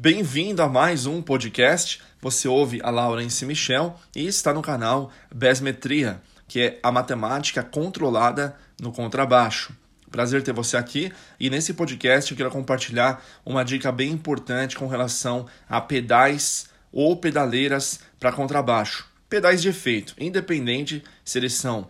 Bem-vindo a mais um podcast. Você ouve a Laurence Michel e está no canal Besmetria, que é a matemática controlada no contrabaixo. Prazer ter você aqui e nesse podcast eu quero compartilhar uma dica bem importante com relação a pedais ou pedaleiras para contrabaixo. Pedais de efeito, independente se eles são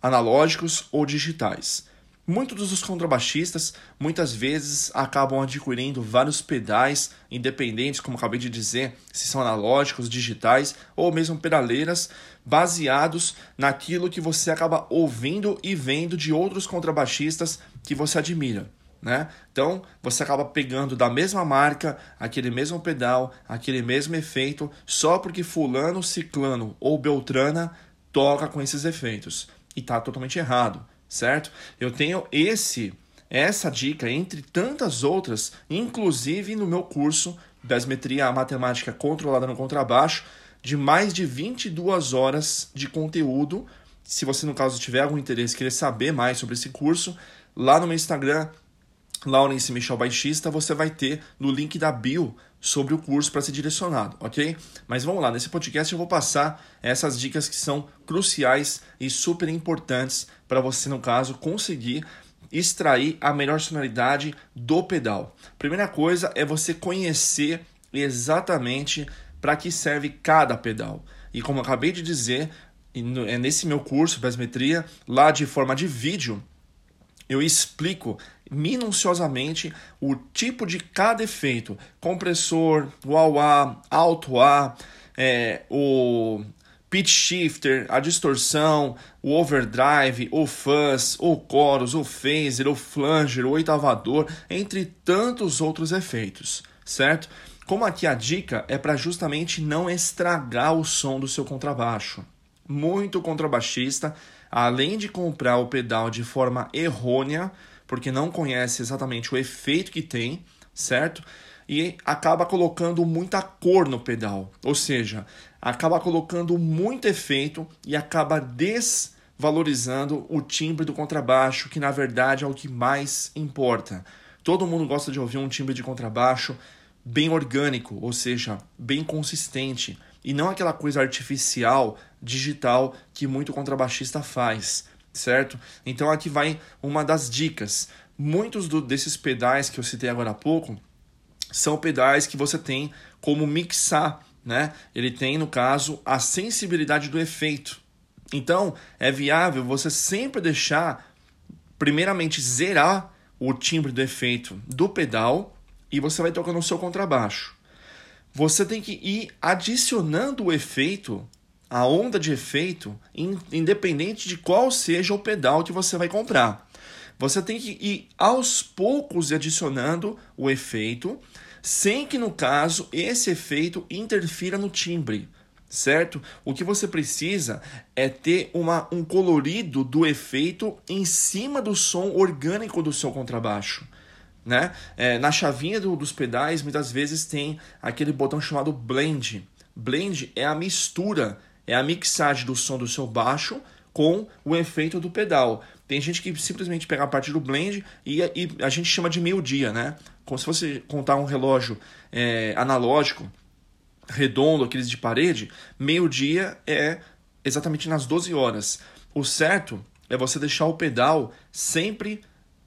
analógicos ou digitais. Muitos dos contrabaixistas muitas vezes acabam adquirindo vários pedais independentes, como acabei de dizer, se são analógicos, digitais ou mesmo pedaleiras, baseados naquilo que você acaba ouvindo e vendo de outros contrabaixistas que você admira. Né? Então você acaba pegando da mesma marca aquele mesmo pedal, aquele mesmo efeito, só porque fulano, ciclano ou beltrana toca com esses efeitos. E está totalmente errado certo? Eu tenho esse essa dica entre tantas outras, inclusive no meu curso Besmetria a Matemática Controlada no Contrabaixo, de mais de 22 horas de conteúdo. Se você, no caso, tiver algum interesse, querer saber mais sobre esse curso, lá no meu Instagram, Laurence Michel Baixista, você vai ter no link da bio sobre o curso para ser direcionado, ok? Mas vamos lá, nesse podcast eu vou passar essas dicas que são cruciais e super importantes para você, no caso, conseguir extrair a melhor sonoridade do pedal. Primeira coisa é você conhecer exatamente para que serve cada pedal. E como eu acabei de dizer, é nesse meu curso, Besmetria, lá de forma de vídeo, eu explico minuciosamente o tipo de cada efeito, compressor, wah-wah, alto-A, é, o pitch shifter, a distorção, o overdrive, o fuzz, o chorus, o phaser, o flanger, o oitavador, entre tantos outros efeitos, certo? Como aqui a dica é para justamente não estragar o som do seu contrabaixo. Muito contrabaixista, além de comprar o pedal de forma errônea, porque não conhece exatamente o efeito que tem, certo? E acaba colocando muita cor no pedal, ou seja, acaba colocando muito efeito e acaba desvalorizando o timbre do contrabaixo, que na verdade é o que mais importa. Todo mundo gosta de ouvir um timbre de contrabaixo bem orgânico, ou seja, bem consistente, e não aquela coisa artificial, digital que muito contrabaixista faz certo? Então aqui vai uma das dicas. Muitos do, desses pedais que eu citei agora há pouco são pedais que você tem como mixar, né? Ele tem, no caso, a sensibilidade do efeito. Então, é viável você sempre deixar, primeiramente, zerar o timbre do efeito do pedal e você vai tocando o seu contrabaixo. Você tem que ir adicionando o efeito a onda de efeito, independente de qual seja o pedal que você vai comprar. Você tem que ir aos poucos adicionando o efeito, sem que no caso esse efeito interfira no timbre, certo? O que você precisa é ter uma, um colorido do efeito em cima do som orgânico do seu contrabaixo. Né? É, na chavinha do, dos pedais, muitas vezes tem aquele botão chamado blend. Blend é a mistura é a mixagem do som do seu baixo com o efeito do pedal. Tem gente que simplesmente pega a parte do blend e, e a gente chama de meio-dia, né? Como se você contar um relógio é, analógico, redondo, aqueles de parede, meio-dia é exatamente nas 12 horas. O certo é você deixar o pedal sempre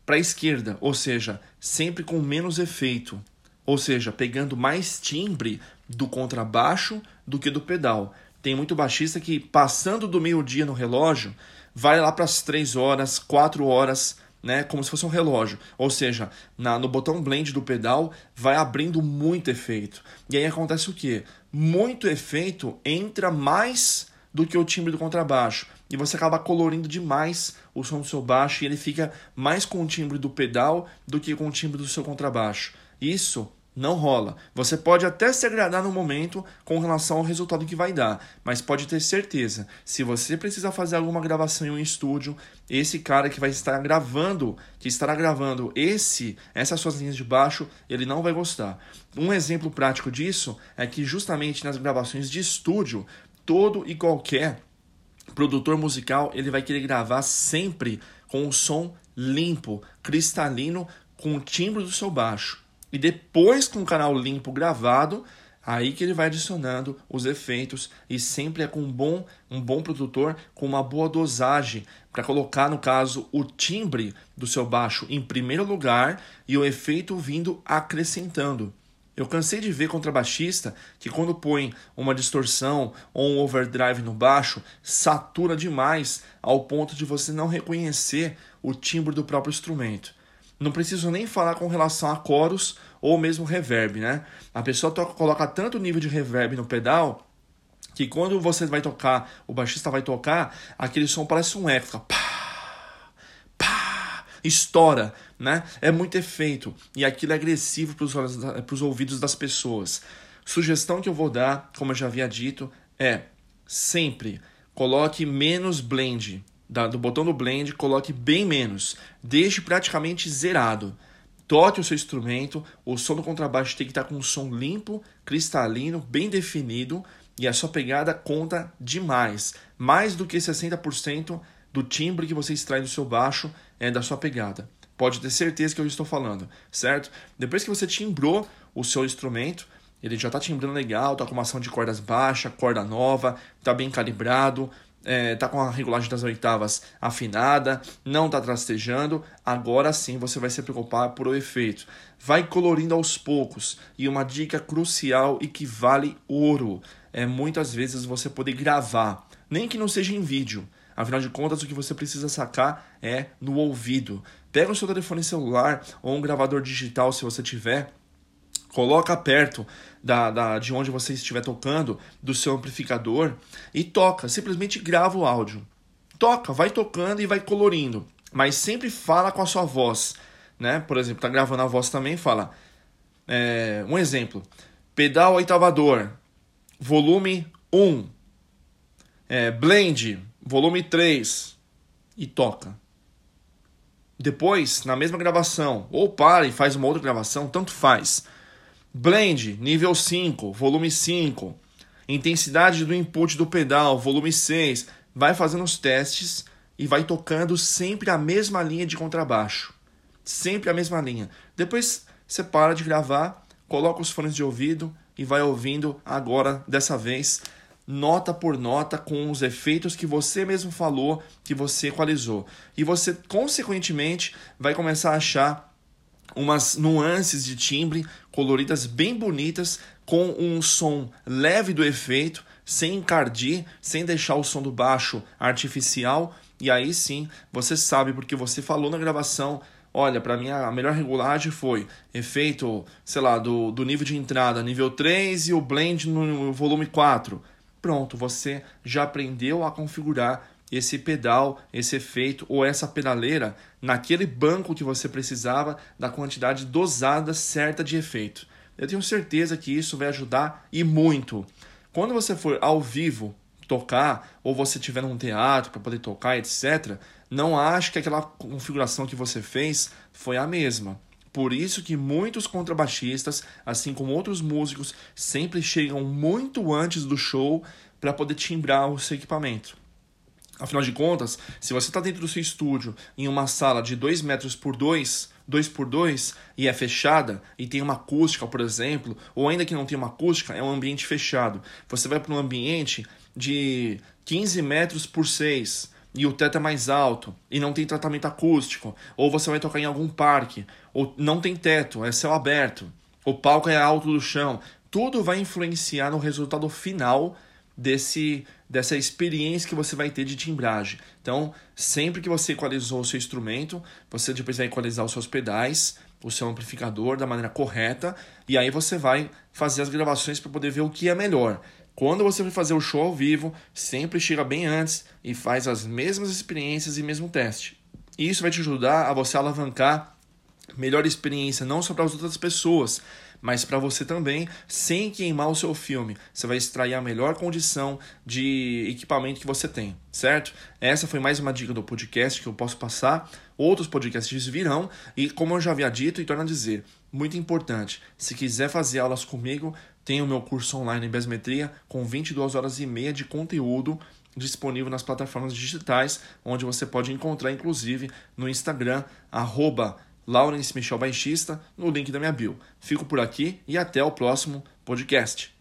para a esquerda, ou seja, sempre com menos efeito, ou seja, pegando mais timbre do contrabaixo do que do pedal. Tem muito baixista que, passando do meio-dia no relógio, vai lá para as 3 horas, 4 horas, né, como se fosse um relógio. Ou seja, na, no botão blend do pedal vai abrindo muito efeito. E aí acontece o quê? Muito efeito entra mais do que o timbre do contrabaixo. E você acaba colorindo demais o som do seu baixo e ele fica mais com o timbre do pedal do que com o timbre do seu contrabaixo. Isso não rola. Você pode até se agradar no momento com relação ao resultado que vai dar, mas pode ter certeza, se você precisar fazer alguma gravação em um estúdio, esse cara que vai estar gravando, que estará gravando esse, essas suas linhas de baixo, ele não vai gostar. Um exemplo prático disso é que justamente nas gravações de estúdio, todo e qualquer produtor musical, ele vai querer gravar sempre com o som limpo, cristalino, com o timbre do seu baixo. E depois com o canal limpo gravado, aí que ele vai adicionando os efeitos e sempre é com um bom, um bom produtor com uma boa dosagem para colocar no caso o timbre do seu baixo em primeiro lugar e o efeito vindo acrescentando. Eu cansei de ver contrabaixista que quando põe uma distorção ou um overdrive no baixo, satura demais ao ponto de você não reconhecer o timbre do próprio instrumento. Não preciso nem falar com relação a coros ou mesmo reverb, né? A pessoa toca, coloca tanto nível de reverb no pedal que quando você vai tocar, o baixista vai tocar, aquele som parece um eco, fica pá, pá, estoura, né? É muito efeito e aquilo é agressivo para os ouvidos das pessoas. Sugestão que eu vou dar, como eu já havia dito, é sempre coloque menos blend do botão do blend, coloque bem menos, deixe praticamente zerado. Toque o seu instrumento, o som do contrabaixo tem que estar com um som limpo, cristalino, bem definido e a sua pegada conta demais. Mais do que 60% do timbre que você extrai do seu baixo é da sua pegada. Pode ter certeza que eu estou falando, certo? Depois que você timbrou o seu instrumento, ele já está timbrando legal, está com uma ação de cordas baixa, corda nova, está bem calibrado, é, tá com a regulagem das oitavas afinada, não tá trastejando, agora sim você vai se preocupar por o efeito. Vai colorindo aos poucos. E uma dica crucial e que vale ouro é muitas vezes você poder gravar, nem que não seja em vídeo. Afinal de contas, o que você precisa sacar é no ouvido. Pega o seu telefone celular ou um gravador digital se você tiver coloca perto da, da, de onde você estiver tocando, do seu amplificador, e toca, simplesmente grava o áudio. Toca, vai tocando e vai colorindo, mas sempre fala com a sua voz. Né? Por exemplo, tá gravando a voz também, fala. É, um exemplo: pedal oitavador, volume 1, é, blend, volume 3, e toca. Depois, na mesma gravação, ou para e faz uma outra gravação, tanto faz Blend, nível 5, volume 5. Intensidade do input do pedal, volume 6. Vai fazendo os testes e vai tocando sempre a mesma linha de contrabaixo. Sempre a mesma linha. Depois você para de gravar, coloca os fones de ouvido e vai ouvindo agora, dessa vez, nota por nota com os efeitos que você mesmo falou, que você equalizou. E você, consequentemente, vai começar a achar umas nuances de timbre coloridas bem bonitas, com um som leve do efeito, sem encardir, sem deixar o som do baixo artificial. E aí sim, você sabe, porque você falou na gravação. Olha, para mim a melhor regulagem foi efeito, sei lá, do, do nível de entrada nível 3 e o blend no volume 4. Pronto, você já aprendeu a configurar esse pedal, esse efeito ou essa pedaleira naquele banco que você precisava da quantidade dosada certa de efeito. Eu tenho certeza que isso vai ajudar e muito. Quando você for ao vivo tocar ou você tiver num teatro para poder tocar, etc, não ache que aquela configuração que você fez foi a mesma. Por isso que muitos contrabaixistas, assim como outros músicos, sempre chegam muito antes do show para poder timbrar o seu equipamento. Afinal de contas, se você está dentro do seu estúdio em uma sala de 2 metros por 2, 2 por 2 e é fechada e tem uma acústica, por exemplo, ou ainda que não tem uma acústica, é um ambiente fechado. Você vai para um ambiente de 15 metros por 6 e o teto é mais alto e não tem tratamento acústico, ou você vai tocar em algum parque, ou não tem teto, é céu aberto, o palco é alto do chão. Tudo vai influenciar no resultado final desse dessa experiência que você vai ter de timbragem. Então, sempre que você equalizou o seu instrumento, você depois vai equalizar os seus pedais, o seu amplificador da maneira correta, e aí você vai fazer as gravações para poder ver o que é melhor. Quando você for fazer o show ao vivo, sempre chega bem antes e faz as mesmas experiências e mesmo teste. Isso vai te ajudar a você alavancar melhor experiência não só para as outras pessoas, mas para você também, sem queimar o seu filme. Você vai extrair a melhor condição de equipamento que você tem, certo? Essa foi mais uma dica do podcast que eu posso passar. Outros podcasts virão e, como eu já havia dito e torno a dizer, muito importante, se quiser fazer aulas comigo, tem o meu curso online em Besmetria com 22 horas e meia de conteúdo disponível nas plataformas digitais, onde você pode encontrar, inclusive, no Instagram, arroba Lawrence Michel Baixista, no link da minha bio. Fico por aqui e até o próximo podcast.